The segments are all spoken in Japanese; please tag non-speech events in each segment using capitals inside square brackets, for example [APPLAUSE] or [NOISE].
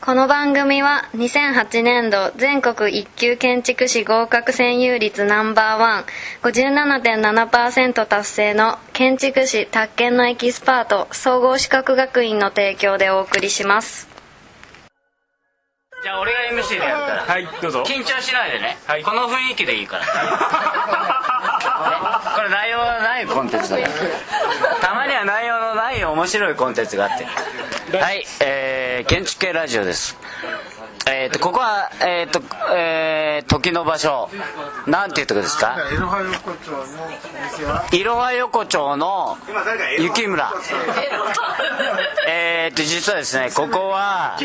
この番組は2008年度全国一級建築士合格占有率ナンバーワン57.7%達成の建築士宅建のエキスパート総合資格学院の提供でお送りします。じゃあ俺が MC でやるからはいどうぞ。緊張しないでね、はい。この雰囲気でいいから。[LAUGHS] これ内容のないコンテンツだから。[LAUGHS] たまには内容のない面白いコンテンツがあって。[LAUGHS] はい。えー、建築系ラジオです。えー、とここはえっ、とえー、時の場所。なんていうとこですか？いろは横丁の店は？いろは横丁の雪村。えー、と実はですねここは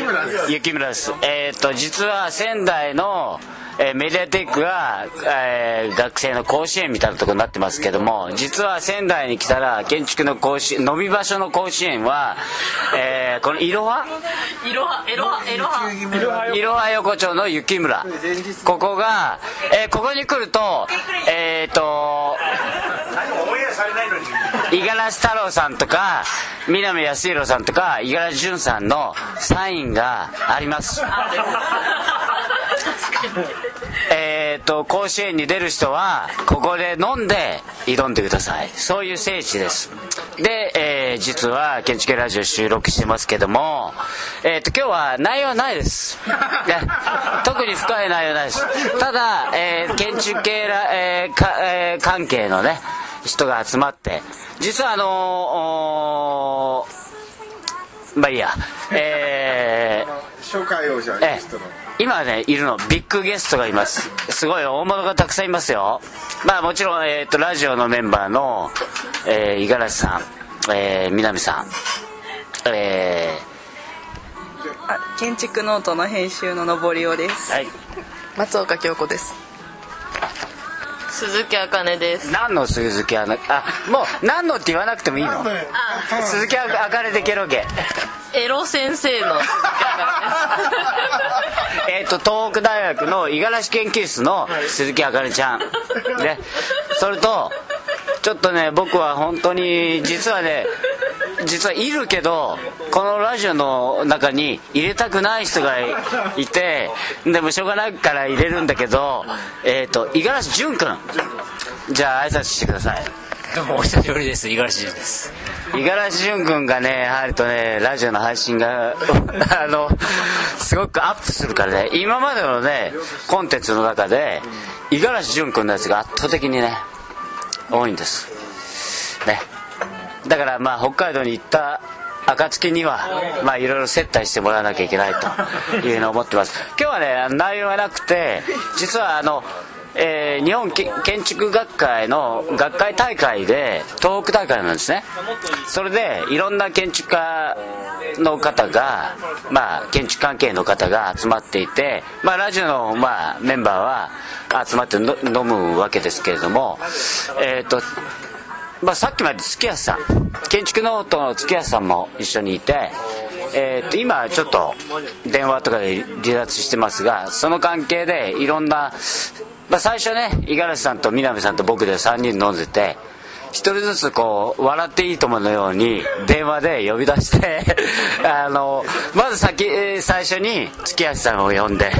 雪村です。えー、と実は仙台のえーメディアテックが、えー学生の甲子園みたいなところになってますけども実は仙台に来たら建築の甲子園飲み場所の甲子園は、えーこのいろはいろははいろはいろは横丁の雪村。ここが、えーここに来るとえっ、と五十嵐太郎さんとか南康弘さんとか五十嵐潤さんのサインがありますえっと甲子園に出る人はここで飲んで挑んでください。そういう聖地です。で、えー実は建築系ラジオ収録してますけどもえっ、と今日は内容はないです。で特に深い内容ないです。ただ、えー建築系ら、えーかえー関係のね人が集まって実はあのまあいいや。えー紹介をじゃあええ。ゲストの今ねいるのビッグゲストがいます。すごい大物がたくさんいますよ。まあもちろん、えー、とラジオのメンバーのえー五十嵐さん、えー南さんえあ建築ノートの編集ののぼりおです。ーはい。松岡京子です。鈴木茜です。何の鈴木あのあもう何のって言わなくてもいいの？鈴木あかねでケロゲ。エロ先生の鈴木茜 [LAUGHS] えっと東北大学の五十嵐研究室の鈴木あかねちゃん。[LAUGHS] ね。それとちょっとね僕は本当に実はね実はいるけどこのラジオの中に入れたくない人がいてでもしょうがないから入れるんだけどえっ、と五十嵐潤君じゃあ挨拶してください。どうもお久しぶりです。五十嵐潤です五十嵐潤君がね入るとねラジオの配信が [LAUGHS] あのすごくアップするからね。今までのねコンテンツの中で五十嵐潤君のやつが圧倒的にね多いんです。ね。だからまあ北海道に行った暁にはまあいろいろ接待してもらわなきゃいけないというふうに思ってます。今日はね内容がなくて実はあのえー日本建築学会の学会大会で東北大会なんですね。それでいろんな建築家の方が、まあ、建築関係の方が集まっていて、まあ、ラジオの、まあ、メンバーは集まって飲むわけですけれどもえっ、とまあ、さっきまで月安さん建築ノートの月安さんも一緒にいて、えー、と今ちょっと電話とかで離脱してますがその関係でいろんな、まあ、最初ね五十嵐さんと南さんと僕で3人飲んでて一人ずつこう笑っていいとものように電話で呼び出して [LAUGHS] あのまず先最初に月安さんを呼んで、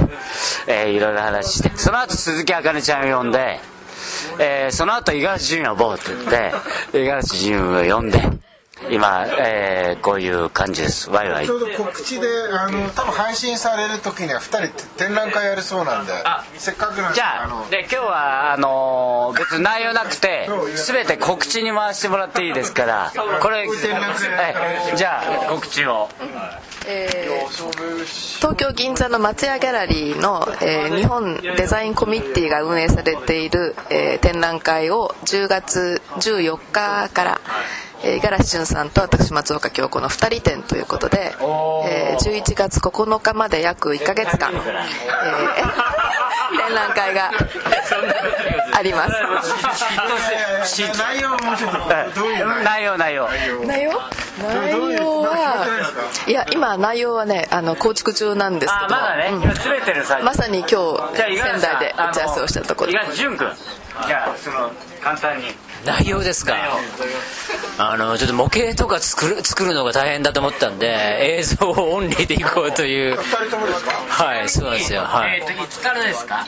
えーいろいろ話してその後鈴木あかねちゃんを呼んでえーその後五十嵐潤呼ぼうって言って五十嵐潤を呼んで今、えーこういう感じです。ワイワイ。ちょうど告知であの多分配信される時には2人展覧会やるそうなんであせっかくなんでじゃあので今日はあのー別に内容なくて全て告知に回してもらっていいですからこれ、はいじゃあ告知を。えー東京銀座の松屋ギャラリーの、えー日本デザインコミッティが運営されている、えー展覧会を10月14日からえー五十嵐潤さんと私松岡京子の2人展ということで、えー11月9日まで約1ヶ月間、えー [LAUGHS] 展覧会があります。内容もうちょっとどういう内容内容内容内容はいや今内容はねあの構築中なんですけあどまさに今日仙台で打ち合わせをしたところ五十嵐潤君じゃあその簡単に。内容ですか。あのちょっと模型とか作る作るのが大変だと思ったんで映像オンリーでいこうという。二人ともですか？はいそうなんですよ。はい。えーといつからですか？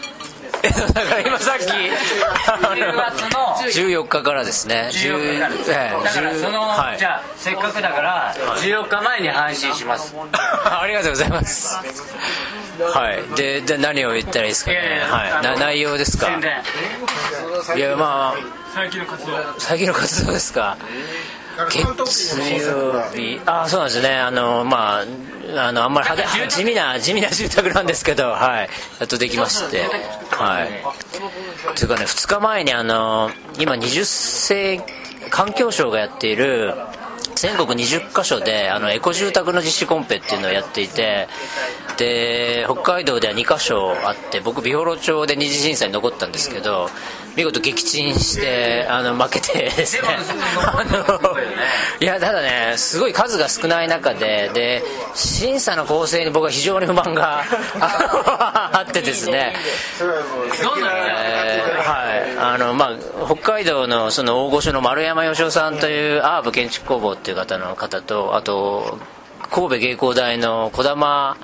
えっとだから今さっき10月の14日からですね。14日からです。ええだからその、はい。じゃあせっかくだから14日前に配信します。[LAUGHS] ありがとうございますはい。でで何を言ったらいいですか？ねはい。な内容ですか？いやまあ最近の活動。最近の活動ですか？月曜が日。あそうなんですね。あのまああのあんまり派手地味な地味な住宅なんですけどはい。やっとできまして。はい。というかね2日前にあの今20世環境省がやっている全国20カ所であのエコ住宅の実施コンペっていうのをやっていてで北海道では2カ所あって僕美幌町で二次審査に残ったんですけど見事撃沈してあの負けてですね。[LAUGHS] あのいやただねすごい数が少ない中でで審査の構成に僕は非常に不満が [LAUGHS] あってですね。あのまあ、北海道のその大御所の丸山義雄さんというアーブ建築工房っていう方の方とあと神戸芸工大の児玉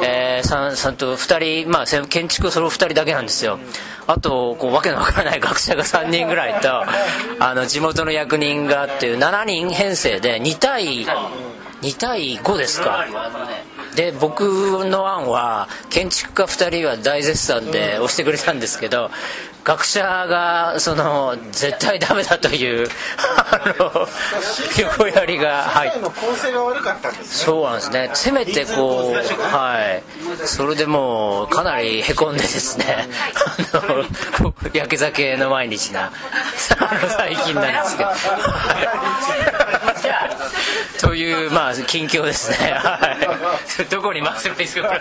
えーさんさんと2人、まあ、せ建築その2人だけなんですよ。あとこうわけのわからない [LAUGHS] 学者が3人ぐらいと [LAUGHS] あの地元の役人がっていう7人編成で2対2対5ですか。で僕の案は建築家2人は大絶賛で押してくれたんですけど学者がその絶対ダメだという横やりが入っての構成が悪かったんですね。そうなんですね。せめてこうはい。それでもうかなりへこんでですね。焼け酒の毎日な最近なんですけど。はい。というまあ近況ですね。はい。どこに回せばいいですか。これ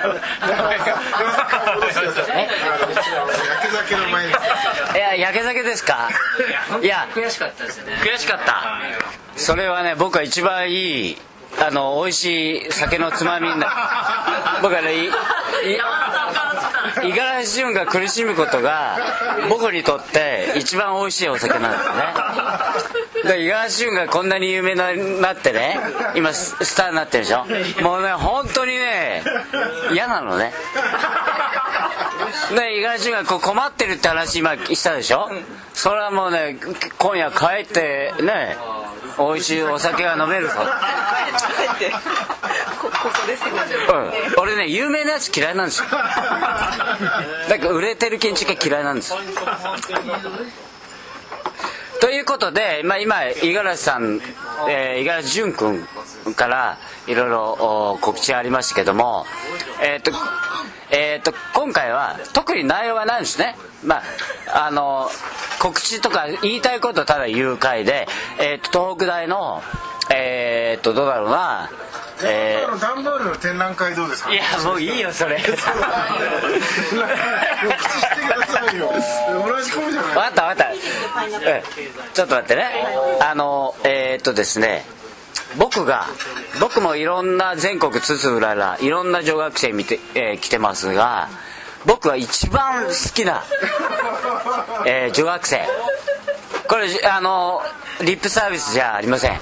え焼け酒の前にいや焼け酒ですか？いや悔しかったですよね。悔しかった？それはね僕は一番いいあの美味しい酒のつまみにな [LAUGHS] 僕はね五十嵐潤が苦しむことが僕にとって一番美味しいお酒なんですね。[LAUGHS] で五十嵐潤がこんなに有名になってね今ススターになってるでしょ？もうね本当にね嫌なのねで五十嵐潤がこう困ってるって話今したでしょ？それはもうね今夜帰ってね美味しいお酒が飲めるぞ。こここですね。うん、俺ね有名なやつ嫌いなんですよ。[LAUGHS] だから売れてる建築家嫌いなんですよということで、まあ、今五十嵐さん五十嵐潤君からいろいろ告知ありましたけどもえっ、とえー、と今回は特に内容はないんですね。まああの告知とか言いたいことをただ言う回で、えー、と東北大のえっ、とどうだろうなえー。段ボールの展覧会どうですか？いやもういいよそれ。同じ声じゃない。分かった分かった、うん。ちょっと待ってね。あのえーっとですね。僕が僕もいろんな全国津々浦々いろんな女学生見て、えー来てますが僕は一番好きな、えー女学生。これあのリップサービスじゃありません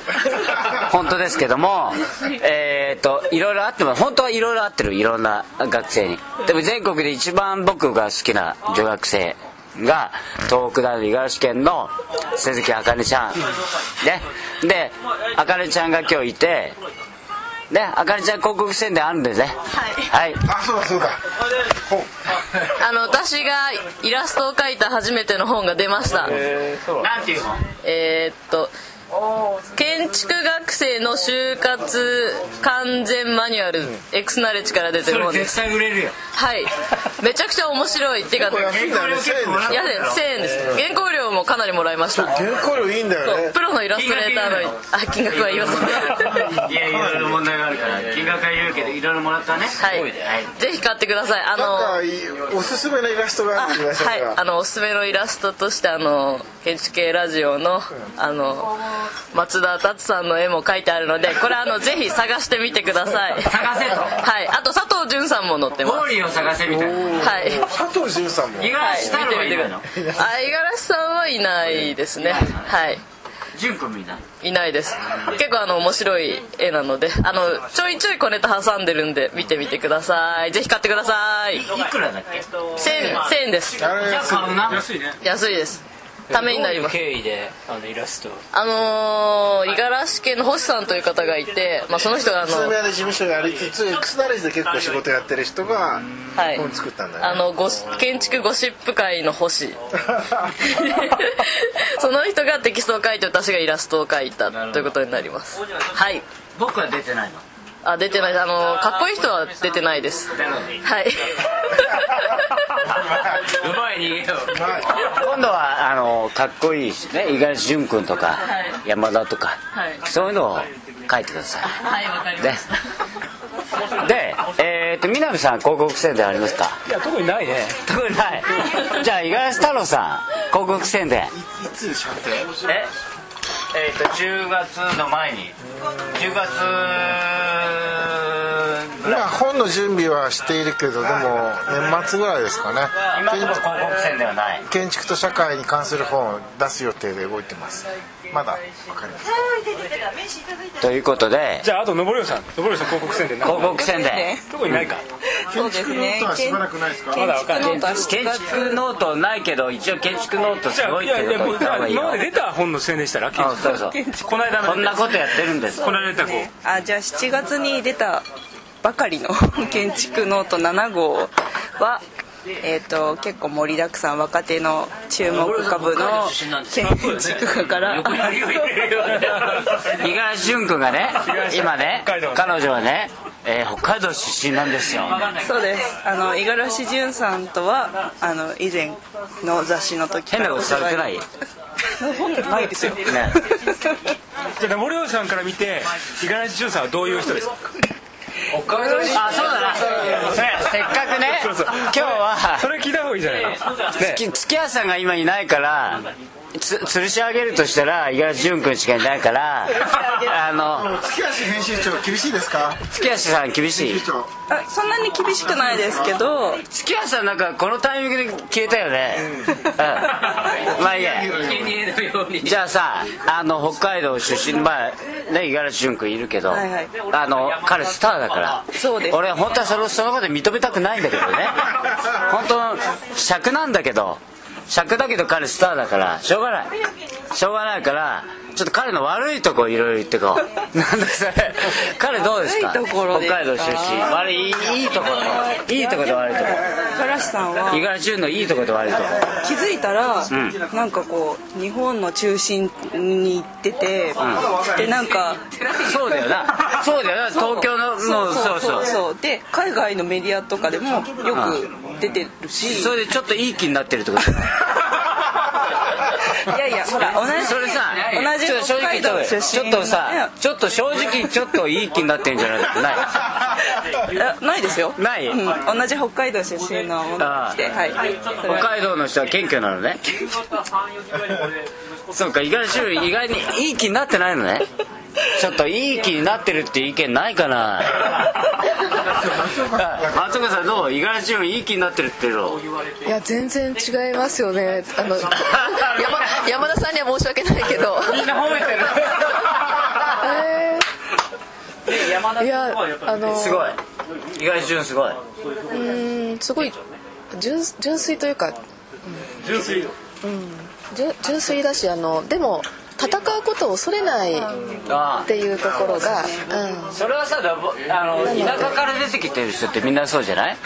本当ですけどもえーっといろいろあっても本当はいろいろあってるいろんな学生に。でも全国で一番僕が好きな女学生が東北大の五十嵐県の鈴木あかねちゃん。ね。であかねちゃんが今日いてねあかねちゃん広告宣伝あるんでね。はい、はい、あそうだそうだ。ほう。あの私がイラストを描いた初めての本が出ました。なんていうのえーっと建築学生の就活完全マニュアル、エクスナレッジから出てる本です。対売れるよ。はい。めちゃくちゃ面白いっていうかこれ安いんだよね。1000円でしょいやで1000円です。原稿料もかなりもらいました。原稿料いいんだよね。プロのイラストレーターのあ金額は言いません。はいいやいろいろ問題があるから金額は言うけどいろいろもらったね。い。ぜひ買ってください。あのおすすめのイラストがあるって言いましたはい、あのおすすめのイラストとしてあの建築系ラジオのあの松田達さんの絵も描いてあるのでこれあのぜひ探してみてください。[LAUGHS] 探せと。はい。あと佐藤潤さんも載ってます。モーリーを探せみたいなはい。佐藤潤さんも。五十嵐太郎はいるの？あ五十嵐さんはいないですね。はい。潤君みんない。ないです。結構あの面白い絵なのであのちょいちょい小ネタ挟んでるんで見てみてください。ぜひ買ってください。いくらだっけ？1000円1000円です安いですためになります。経緯であのイラスト。あのー、五十嵐家の星さんという方がいて、まあ、その人があの宇都宮で事務所やりつつ楠田レジで結構仕事やってる人がはい。本作ったんだよね。あのゴシ建築ゴシップ界の星。[LAUGHS] その人がテキストを書いて私がイラストを描いたということになります。はい。僕は出てないのあ出てない。あのかっこいい人は出てないです。はい。[LAUGHS] うまい逃げよ今度はあのかっこいいしね五十嵐潤君とか山田とか、はい。そういうのを書いてください。はいわかりまねした。でえっ、と南さん広告宣伝ありますか？いや特にないね。特にない。じゃあ五十嵐太郎さん広告宣伝。いつでしょってえ？えー、と10月の前に。10月ぐらいまあ本の準備はしているけどでも年末ぐらいですかね。今のところ広告宣伝はない。建築と社会に関する本を出す予定で動いてます。まだわかりません。ということで。じゃああとのぼりさん。のぼりさん広告宣伝広告宣伝。特にないかそうですね建築ノートはしばらくないですか？まだわかんない。建築ノートは7建築ノートないけど一応建築ノートすごいってあいやいこと今まで出た本の宣伝したら建築あそうそう。この間のこんなことやってるんです。この間出たこうあじゃあ7月に出たばかりの [LAUGHS] 建築ノート7号はえー、と結構盛りだくさん若手の注目株の建築家から。[LAUGHS] 五十嵐潤君がね今ね彼女はね、えー北海道出身なんですよ。そうです。あの五十嵐潤さんとはあの以前の雑誌の時変なことされてない？本ないですよ、ね。じゃあ登りさんから見て五十嵐潤さんはどういう人ですか？あそうだな。せっかくね。今日は。それ聞いた方がいいじゃない。月月谷さんが今いないからつ吊るし上げるとしたら五十嵐潤君しかいないからあの月橋編集長厳しいですか？月谷さん厳しい。編集長。あそんなに厳しくないですけど。月谷さんなんかこのタイミングで消えたよね。うん。まあいいや。じゃあさあの北海道出身まあね五十嵐潤君いるけど、はいはい。あの彼スターだからそうです俺本当はそのそのこと認めたくないんだけどね。本当の尺なんだけど尺だけど彼スターだからしょうがない。しょうがないからちょっと彼の悪いとこいろいろ言ってこう。[LAUGHS] なんだそれ。彼どうですか？北海道出身。悪いいいとこと。いいとこと悪いとこ。五十嵐さんは五十嵐潤のいいとこと悪いとこ。気づいたら、なんかこう日本の中心に行ってて、でなんかそうだよな。そうだよな。[LAUGHS] 東京ののそうそう。そうで海外のメディアとかでもよく出てるし、それでちょっといい気になってるってこと？ほら同じそれさ同じちょっと正直言ちょっとさちょっと正直ちょっといい気になってんじゃないない。[LAUGHS] ないですよ。ない？うん、同じ北海道出身のものとして北海道の人は謙虚なのね。そうか意外にいい気になってないのねちょっといい気になってるっていう意見ないかな。[LAUGHS] あ松岡さんどう？五十嵐潤いい気になってるって言うの。いや全然違いますよね。あの山山田さんには申し訳ないけど。みんな褒めてる。えー。いやあのすごい。五十嵐潤すごい。うんすごい純純粋というか純粋。純純粋だしあのでも戦うことを恐れないっあ。ていうところが、うん、それはさあの田舎から出てきてる人ってみんなそうじゃない？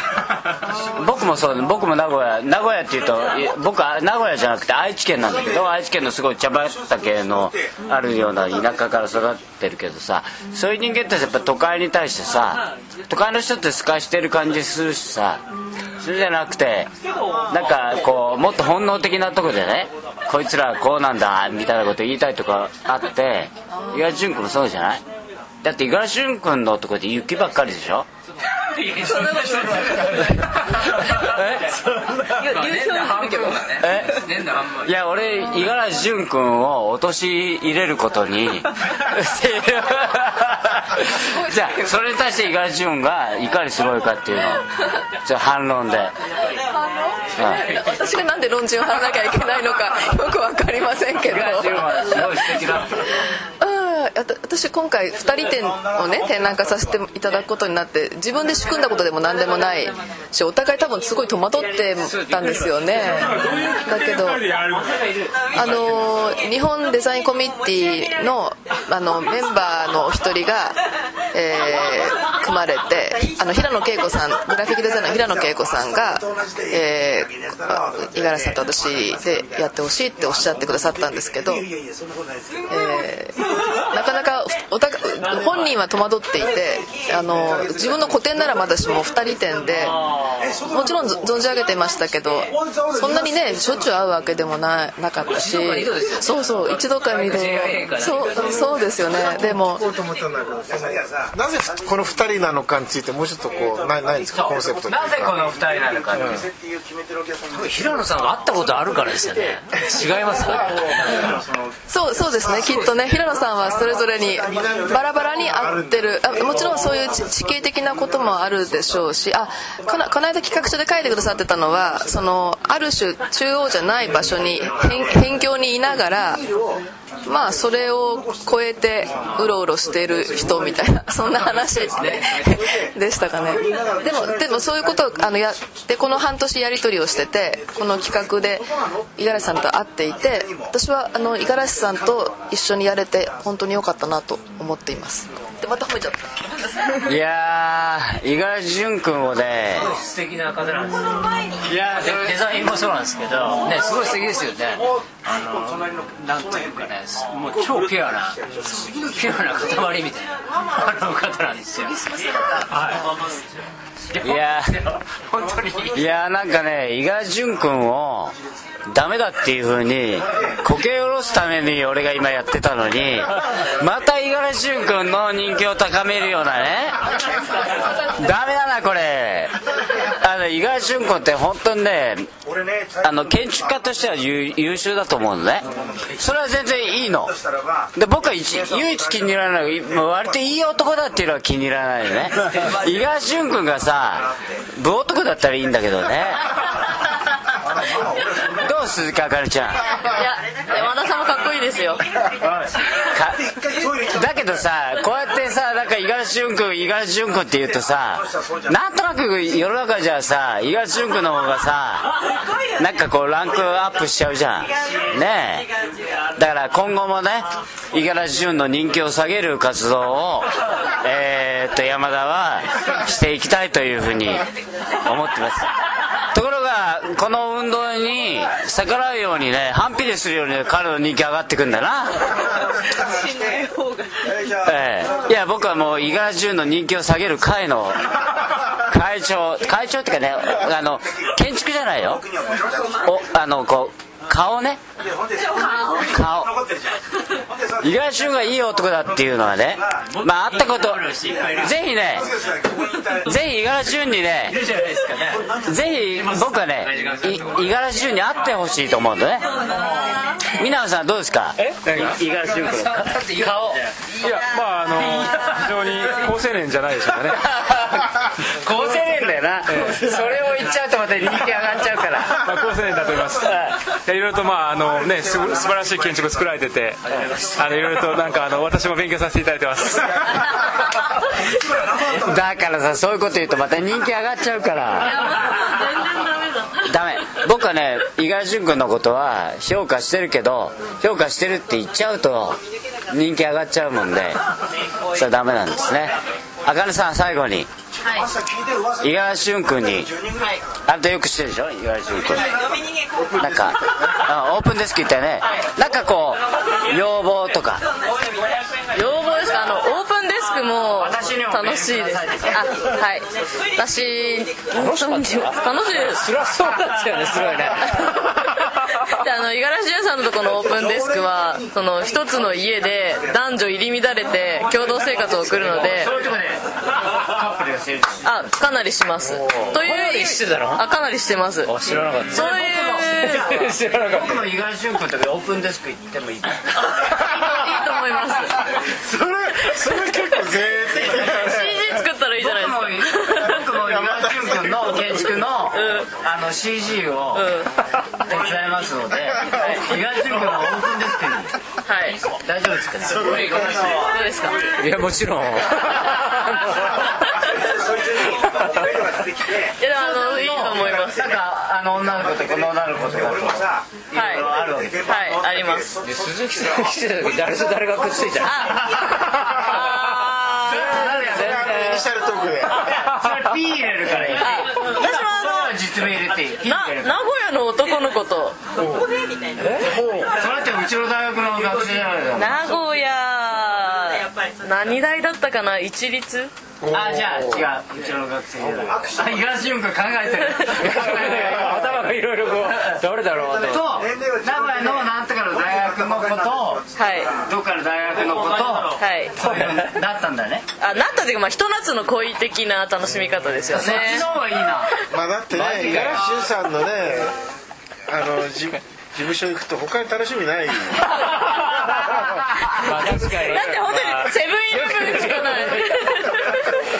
[LAUGHS] 僕もそう僕も名古屋名古屋っていうとい僕は名古屋じゃなくて愛知県なんだけど愛知県のすごい茶畑のあるような田舎から育ってるけどさそういう人間ってやっぱ都会に対してさ都会の人って透かしてる感じするしさそれじゃなくてなんかこうもっと本能的なとこでねこいつらこうなんだみたいなこと言いたいとかあって五十嵐淳君もそうじゃない？だって五十嵐淳君のとこで雪ばっかりでしょ？そんなこと流氷になるけど。え？いや俺五十嵐潤君を陥れることにじゃあそれに対して五十嵐潤がいかにすごいかっていうの。をじゃあ反論で、うん私がなんで論順を張らなきゃいけないのかよくわかりませんけどあた私今回2人展をね展覧会させていただくことになって自分で仕組んだことでも何でもないしお互い多分すごい戸惑ってたんですよね。だけどあの日本デザインコミュニティのあのメンバーのお一人が、えー組まれてあの平野恵子さんグラフィックデザイナーの平野恵子さんが五十嵐さんと私でやってほしいっておっしゃってくださったんですけど、えーなかなか本人は戸惑っていてあの自分の個展ならまだしも2人展でもちろんぞ存じ上げてましたけどそんなにねしょっちゅう会うわけでもななかったしそうそう一度か二度そうそうですよね。でもなぜこの2人なのかについてもうちょっとこうないないんですか？コンセプトなぜこの二人なのかって。平野さんが会ったことあるからですよね。違いますかね。そうそうですね。きっとね平野さんはそれぞれにバラバラに合ってる。あもちろんそういう地地形的なこともあるでしょうし。あこのこの間企画書で書いてくださってたのはそのある種中央じゃない場所に辺辺境にいながらまあそれを超えてうろうろしている人みたいな [LAUGHS] そんな話 [LAUGHS] でしたかね。でもでもそういうことをあのやってこの半年やり取りをしててこの企画で五十嵐さんと会っていて私はあの五十嵐さんと一緒にやれて本当に良かったなと思っていますでまた褒めちゃった。いやー五十嵐潤君をね素敵な方なんですよ。いやデデザインもそうなんですけどねすごい素敵ですよね。あのなんというかねもう超ピュアなピュアな塊みたいなあの方なんですよ。はいいや本当に。いやーなんかね五十嵐潤君をダメだっていう風にこけ下ろすために俺が今やってたのにまた五十嵐潤君の人気を高めるようなねダメだなこれ。あの五十嵐潤君って本当にねあの建築家としては優優秀だと思うのね。それは全然いいの。で僕は一唯一気に入らない割といい男だっていうのは気に入らないよね。五十嵐潤君がさ武男だったらいいんだけどね。[LAUGHS] どう鈴木あかりちゃん。いや山田さんもかっこですよ。かだけどさこうやってさなんか五十嵐潤君五十嵐潤君って言うとさなんとなく世の中じゃさ五十嵐潤君の方がさなんかこうランクアップしちゃうじゃん。ねえ。だから今後もね五十嵐潤の人気を下げる活動をえーっと山田はしていきたいというふうに思ってます。ところがこの運動に逆らうようにね反比例するように彼の人気上がってくんだな。ええ。いや僕はもう五十嵐潤の人気を下げる会の会長会長っていうかねあの建築じゃないよ。おあのこう顔ね。顔。五十嵐潤がいい男だっていうのはねまああったこと。ぜひねぜひ五十嵐潤にねぜひ僕はねい五十嵐潤に会ってほしいと思うんだね。皆さんどうですか？五十嵐潤君の顔。いやまああの非常に好青年じゃないでしょうかね [LAUGHS] 高青年だよな。それを言っちゃうとまた人気上がっちゃうから。まあ好青年だと思います。い。やいろいろとまああのねす素晴らしい建築作られててあのいろいろとなんかあの私も勉強させていただいてます。[LAUGHS] だからさそういうこと言うとまた人気上がっちゃうから。ダメ僕はね五十嵐潤君のことは評価してるけど評価してるって言っちゃうと人気上がっちゃうもんでそれはダメなんですね。あかねさん最後に五十嵐潤君にあんたよく知ってるでしょ？五十嵐潤君なんかあオープンデスク行ったよね。なんかこう要望とか。要望ですか？あのオープンデスククも楽しいです。あはい。私楽しい。ですそりゃそうですよねすごいねであの五十嵐潤さんのとこのオープンデスクは [LAUGHS] その一つの家で男女入り乱れて共同生活を送るのであかなりします。というかなりしてたの？あかなりしてます。あ知らなかった。そういう知らなかっ僕も五十嵐潤君とかオープンデスク行ってもいい [LAUGHS] いいと思います。[LAUGHS] それそれ結構贅沢だよね CG 作ったらいいじゃないですか僕も五十嵐潤君の建築のあの CG を手伝いますので五十嵐潤君のオープン大丈夫ですかね？どうですか？たいやもちろん。いやあのいいと思いますなんかあの女の子とこの女の子とかといあるわけはい。あります。で鈴木さんが来てた時誰と誰がくっついた？のシャルトークで。それ P 入れるからいいあ私もあ実名入れていい名古屋の男の子と。それってうちの大学の学生じゃないですか名古屋何大だったかな？一律？あじゃあ違う。うちの学生じゃないあ東潤君考えてる。[LAUGHS] 頭がいろいろこう [LAUGHS] 誰だろうと。と名古屋のなんとかの大学の子とはい。どっかの大学の子とはい。だったんだね。あなったというかまあひと夏の恋的な楽しみ方ですよそっちねの方がいいな。まあだってね五十嵐潤さんのねあのじ事務所行くと他に楽しみない [LAUGHS] まあ確かに。だって本セブンイレブンしかない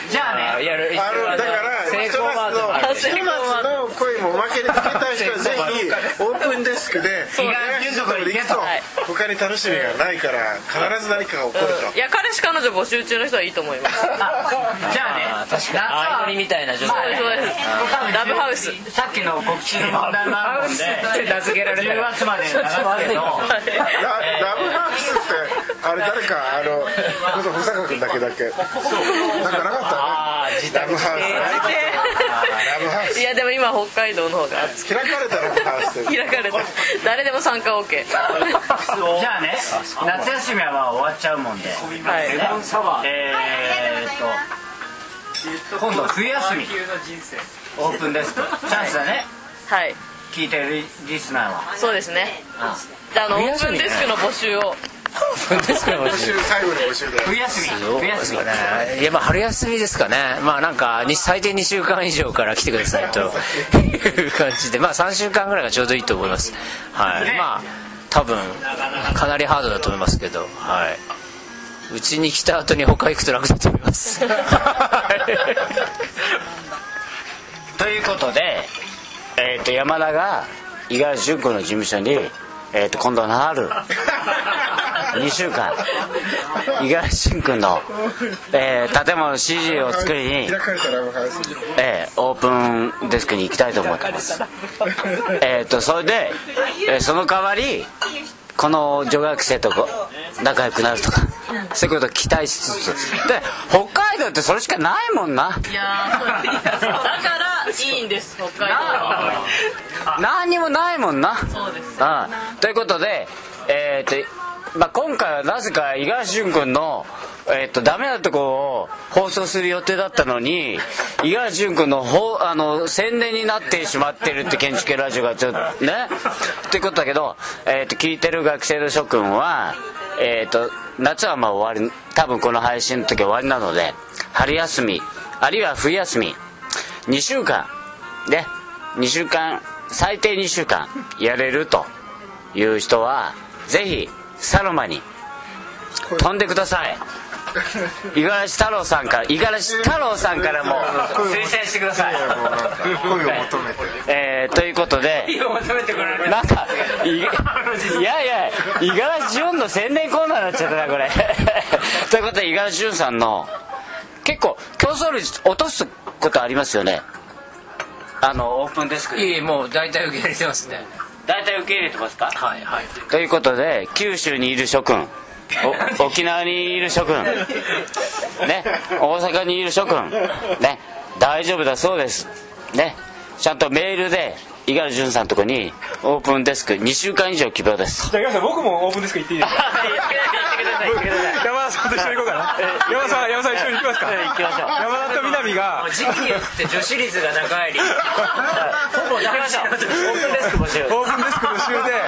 じゃあねやるあのだから成ひと功マー夏のトあひと夏の恋もおまけでつけたい人はぜひオープンデスクで五十嵐潤さんで行くとはい。他に楽しみがないから必ず何かが起こると。いや彼氏彼女募集中の人はいいと思います。じゃあねあ確かに。相みたいな状態ですそうですラブハウス。さっきの告知の問題もあるもんでって名付けられた。10月まで流すけど。ララブハウスってあれ誰かあのこそ保坂君だけだっけなんかなかったああ自宅ラブハウスラブハウスいやでも今北海道の方が熱く。開かれたラブハウスって開かれた。誰でも参加 OK [LAUGHS] じゃあね夏休みはまあ終わっちゃうもんで。はい。えーっと今度冬休み。オープンデスクチャンスだね。はい。聞いてるリスナーは。そうですね。であのオープンデスクの募集を [LAUGHS] ですか冬休み冬休み。いやまあ春休みですかね。まあなんかに最低2週間以上から来てくださいと。いう感じで。まあ3週間ぐらいがちょうどいいと思います。はい。まあ多分かなりハードだと思いますけど。はい。うちに来た後に他行くと楽だと思います。[LAUGHS] ということで、えー、と山田が五十嵐純子の事務所に、えー、と今度の春2週間。五十嵐純君の、えー建物 CG を作りにえーオープンデスクに行きたいと思ってます。えっとそれで、えーその代わりこの女学生とこ仲良くなるとかそういうことを期待しつつ。で北海道ってそれしかないもんな。いやーそうだからいいんです北海道は何にもないもんな。そうですうん、ということで、えーとまあ、今回はなぜか五十嵐潤君の、えー、とダメなとこを放送する予定だったのに五十嵐潤君のほあの宣伝になってしまってるって建築系ラジオがちょっとねということだけど、えー、と聞いてる学生の諸君は、えー、と夏はまあ終わり多分この配信の時は終わりなので春休みあるいは冬休み2週間ね2週間最低2週間やれるという人はぜひサロマに飛んでください。五十嵐太郎さんから五十嵐太郎さんからも推薦してください、恋を求めて。えーということでなんかいいやいや五十嵐潤の宣伝コーナーになっちゃったなこれ。ということで五十嵐潤さんの結構競争率落とすことありますよねあのオープンデスクいえもう大体受け入れてますね。大体受け入れてますか？はいはい。ということで九州にいる諸君。お [LAUGHS] 沖縄にいる諸君。ね。大阪にいる諸君。ね。大丈夫だそうです。ね。ちゃんとメールで五十嵐潤さんのとこにオープンデスク2週間以上希望です。じゃあ、皆さん僕もオープンデスク行っていいですか？[LAUGHS] 田さんと一緒に行こうかな。[LAUGHS] 山田さん山田さん一緒に行きますか。行きましょう。山田と南が時期によって女子率が長いり。ほぼンデスク募集オープンデスク募集で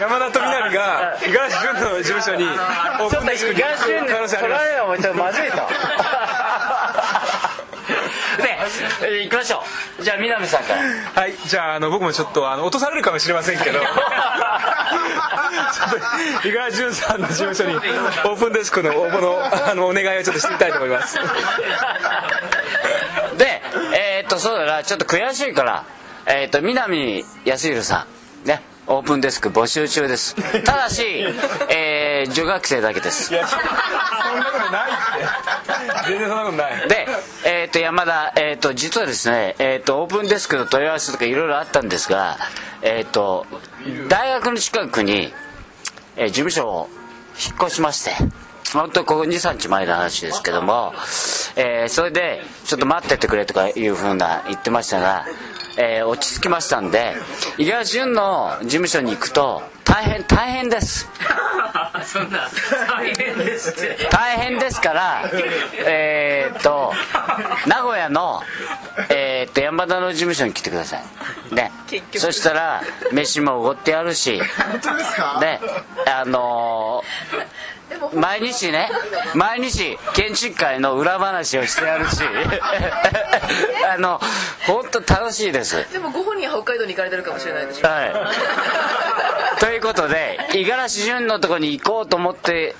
山田と南が五十嵐潤の事務所にオープンデスクに行く可能性あります。取られるのもちょっとまずいと [LAUGHS] 行きましょう。じゃあ南さんから。はい。じゃああの僕もちょっとあの落とされるかもしれませんけど。[LAUGHS] ちょっと五十嵐潤さんの事務所にオープンデスクの応募のあのお願いをちょっとしてみたいと思います。[LAUGHS] でえーっとそうだなちょっと悔しいからえーっと南康弘さんねオープンデスク募集中です。ただし、えー、女学生だけです。いやそんなことないって。全然そんなことない。で、えー、と山田、えー、と実はですね、えー、とオープンデスクの問い合わせとかいろいろあったんですが、えー、と大学の近くに、え事務所を引っ越しまして本当ここ23日前の話ですけども、えーそれでちょっと待っててくれとかいうふうな言ってましたが、えー落ち着きましたんで五十嵐潤の事務所に行くと大変大変です。[LAUGHS] そんな大変ですって。大変ですからえーっと名古屋の、えーっと山田の事務所に来てください。ねそしたら飯もおごってやるし。[LAUGHS] 本当ですか？であのー毎日ね毎日建築界の裏話をしてやるしあの本当楽しいですでもご本人は北海道に行かれてるかもしれないでしょはい。ということで、五十嵐潤のとこに行こうと思って、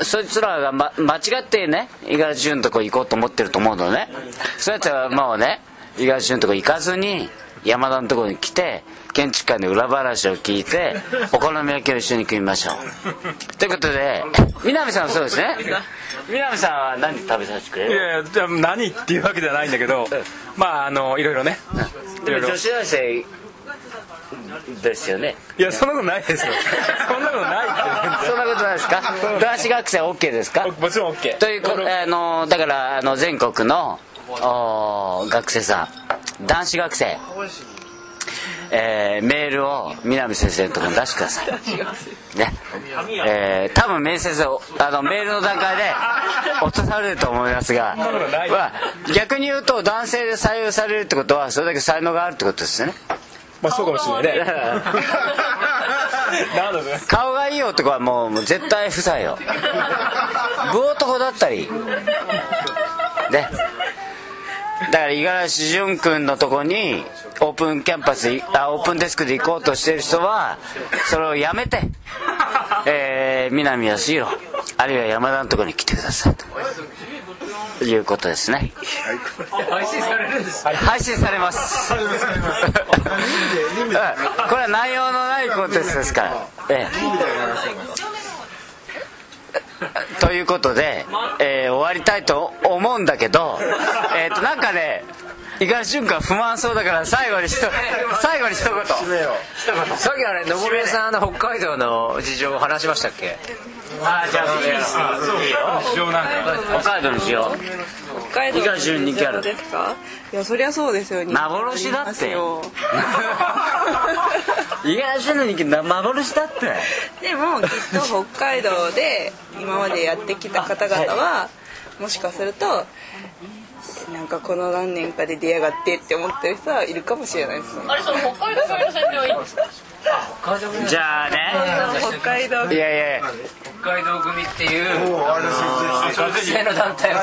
んそいつらが、ま、間違ってね、五十嵐潤のとこ行こうと思ってると思うのね。そうやったらもうね、五十嵐潤のとこ行かずに、山田のとこに来て、建築家の裏話を聞いて、[LAUGHS] お好み焼きを一緒に食いましょう。ということで、南さんはそうですね。[LAUGHS] 南さんは何食べさせてくれる？いや何っていうわけではないんだけどまああのいろいろね。いろいろ。女子大生ですよね。いやそんなことないですよ。[LAUGHS] そんなことないって。そんなことないですか？男子学生は OK ですか？もちろん OK というあのだからあの全国のお学生さん男子学生、えーメールを南先生のところに出してください。ね。えー多分面接をあのメールの段階で落とされると思いますが、まあ、逆に言うと男性で採用されるってことはそれだけ才能があるってことですよね。まあそうかもしれないね。顔がい。[LAUGHS] い男はもうもう絶対不採用。[LAUGHS] 武男だったり。ねだから五十嵐潤君のとこにオープンキャンパスいあオープンデスクで行こうとしてる人はそれをやめて、[LAUGHS] えー、南康弘あるいは山田のところに来てくださいと。いうことですね。配信されるんです配信されます。[LAUGHS] うん。これは内容のないコンテンツですから。ええ [LAUGHS] ということで、えー終わりたいと思うんだけど、えー、となんかね五十嵐潤君は不満そうだから最後にひと [LAUGHS] 最後に一言。さっきあれ野村さんの北海道の事情を話しましたっけ？あじゃあいいです非常なんか北海道にしよう北海道五十嵐潤人気あるですかいやそりゃそうですよ幻だってよ五十嵐潤の人気な幻だってでもきっと北海道で今までやってきた方々はもしかするとなんかこの何年かで出やがってって思ってる人はいるかもしれないですねあれその北海道組の宣伝はいいんですかじゃあね北海道いやいやいや海道組っていう学生の団体を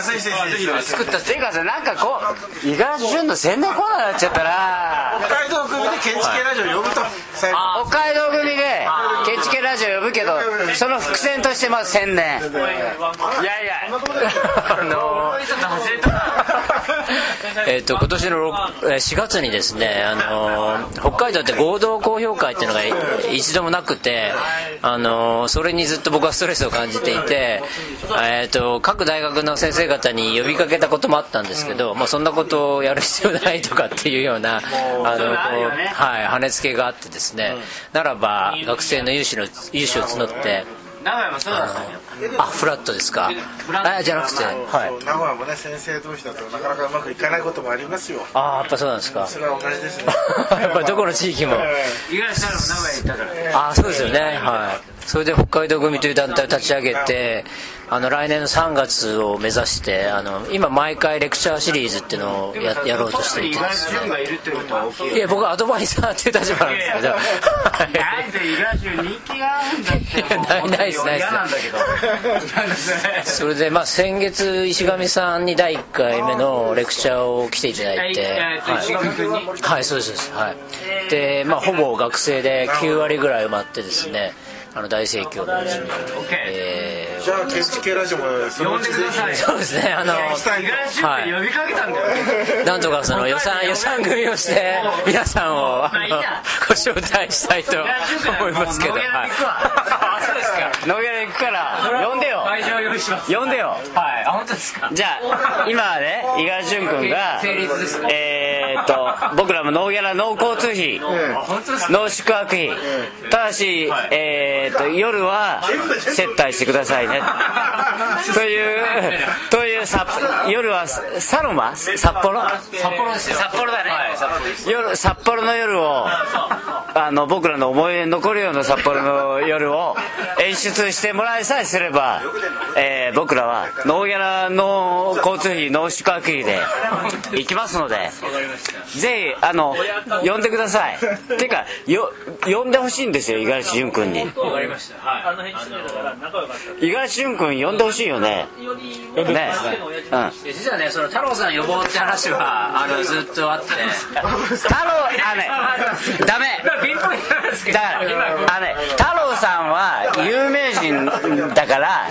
作ったていう。かさなんかこう五十嵐潤の宣伝コーナーになっちゃったら。北海道組で建築系ラジオ呼ぶと。北海道組で建築系ラジオ呼ぶけどその伏線としてまず宣伝。いやいや。[LAUGHS] あの [LAUGHS] えっと今年のろくえー4月にですね、あのー北海道って合同公表会っていうのがい一度もなくて、あのーそれにずっと僕はストレスを感じていて、えっと各大学の先生方に呼びかけたこともあったんですけど、まあ、そんなことをやる必要ないとかっていうようなあのはい、跳ねつけがあってですね、ならば学生の有志の有志を募って名古屋もそうだったよあフラットですか。あじゃなくて。はい。名古屋もね先生同士だとなかなかうまくいかないこともありますよ。ああやっぱそうなんですか。それは同じですね。[LAUGHS] やっぱりどこの地域も。五十嵐さんも名古屋行ったから。ああそうですよね。はそれで北海道組という団体を立ち上げてあの来年の3月を目指してあの今毎回レクチャーシリーズっていうのをややろうとしていて。ですねがいや僕はアドバイザーっていう立場なんですけど。[LAUGHS] なんでイガジュ人気があるんだってないないですないです。[LAUGHS] それでまあ先月石上さんに第1回目のレクチャーを来ていただいて。はい、はい、そうですそうです。はい。でまあほぼ学生で9割ぐらい埋まってですねあの大盛況の。うちに、えじゃあ建築系ラジオも呼うんでください。ーそうですね。あの呼びかけたんだよなんとかその予算予算組みをして皆さんをご招待したいと思いますけど、はいそうですか野毛行くから呼んでよ会場用意します。呼んでよ。はい。あ本当ですか？じゃあ今はね五十嵐潤君が成立ですえーっと僕らもノーギャラノー交通費ノー宿泊費。ただし、えーっと夜は接待してくださいね。[LAUGHS] というというさ夜はサロマ？札幌？札幌ですよ。札幌だね、はい。札幌です夜札幌の夜をあの僕らの思い出に残るような札幌の夜を演出してもらいさえすれば、えー僕らはノーギャラの交通費ノー宿泊費で行きますのでぜひあの呼んでください。ていうかよ呼んでほしいんですよ五十嵐潤君に。わかりました。はい。五十嵐潤君呼んでほしいよね。ね。うん。実はねその太郎さん呼ぼうって話はあのずっとあって。太郎あね [LAUGHS] ダメ。だからあのね太郎さんは有名人だから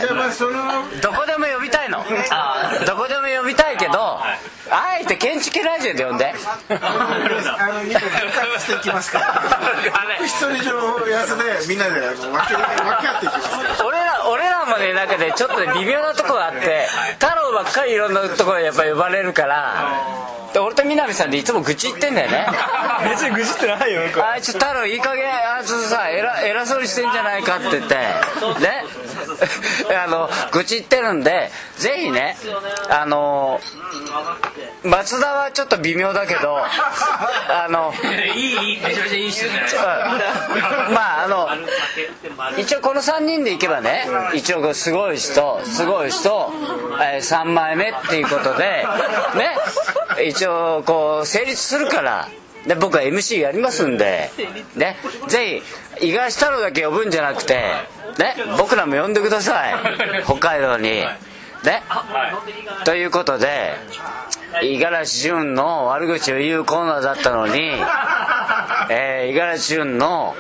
どこでも呼びたいの。どこでも呼びたいけどあえて建築ラジオで呼んで。あの今分割していきますから。一人上安でみんなで分け分け合っていきます俺ら俺らもね中でちょっとね微妙なとこがあって太郎ばっかりいろんなところにやっぱ呼ばれるからで俺と南さんでいつも愚痴言ってんだよね。[LAUGHS] 別に愚痴ってないよあいつ太郎いい加減あいつさ偉偉そうにしてんじゃないかって言って。ね [LAUGHS] あの愚痴言ってるんでぜひねあの松田はちょっと微妙だけど [LAUGHS] あのいいいいめちゃめちゃいい人じゃないですかまああの一応この3人でいけばね一応すごい人すごい人、え3枚目っていうことでね一応こう成立するからで僕は MC やりますんでね。ぜひ五十嵐太郎だけ呼ぶんじゃなくてね。僕らも呼んでください。北海道に。ね。ということで五十嵐潤の悪口を言うコーナーだったのに五十嵐潤の、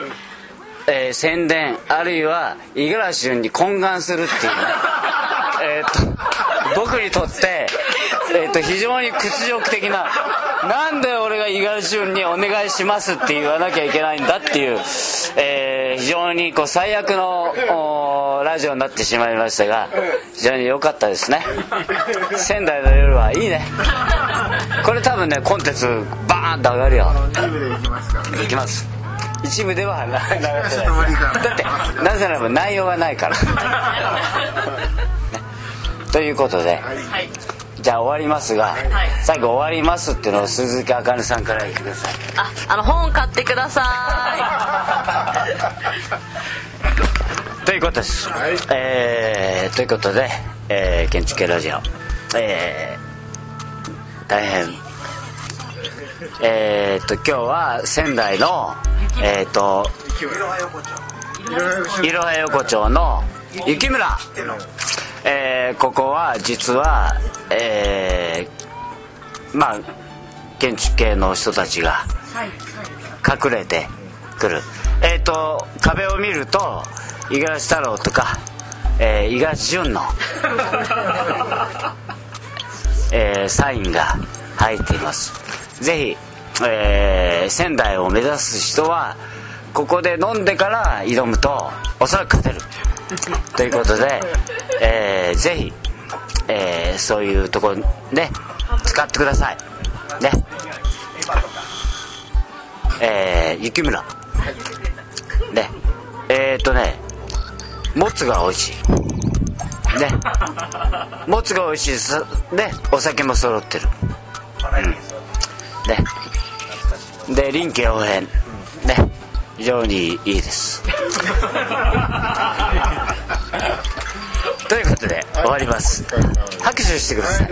えー宣伝あるいは五十嵐潤に懇願するっていうね。えっと僕にとって、えっと非常に屈辱的ななんで俺が五十嵐潤にお願いしますって言わなきゃいけないんだっていう、えー非常にこう最悪のラジオになってしまいましたが非常に良かったですね。仙台の夜はいいね。これ多分ねコンテンツバーンと上がるよ。チームで行きますいきます。一部ではな流せない。だってなぜならば内容がないから、ね。ということで、はいじゃあ終わりますが、最後終わりますっていうのを鈴木あかねさんから言ってください。ああの本買ってくださということです、えーということで、えー建築系ラジオ。えー大変。えーっと今日は仙台のえーっといろは横丁の雪村、えーここは実はえーまあ建築系の人たちが隠れてくる。えっ、と壁を見ると五十嵐太郎とかえー五十嵐潤の、[LAUGHS] えーサインが入っています。ぜひ、えー仙台を目指す人はここで飲んでから挑むとおそらく勝てる [LAUGHS] ということで、えーぜひ、えーそういうところで使ってください。ね。えー、雪村。ね。えー、っとねもつが美味しい。ね。もつが美味しいです。ね。お酒も揃ってる。うん。ね。で臨機応変。ね。非常にいいです。[LAUGHS] ということで終わります。拍手してください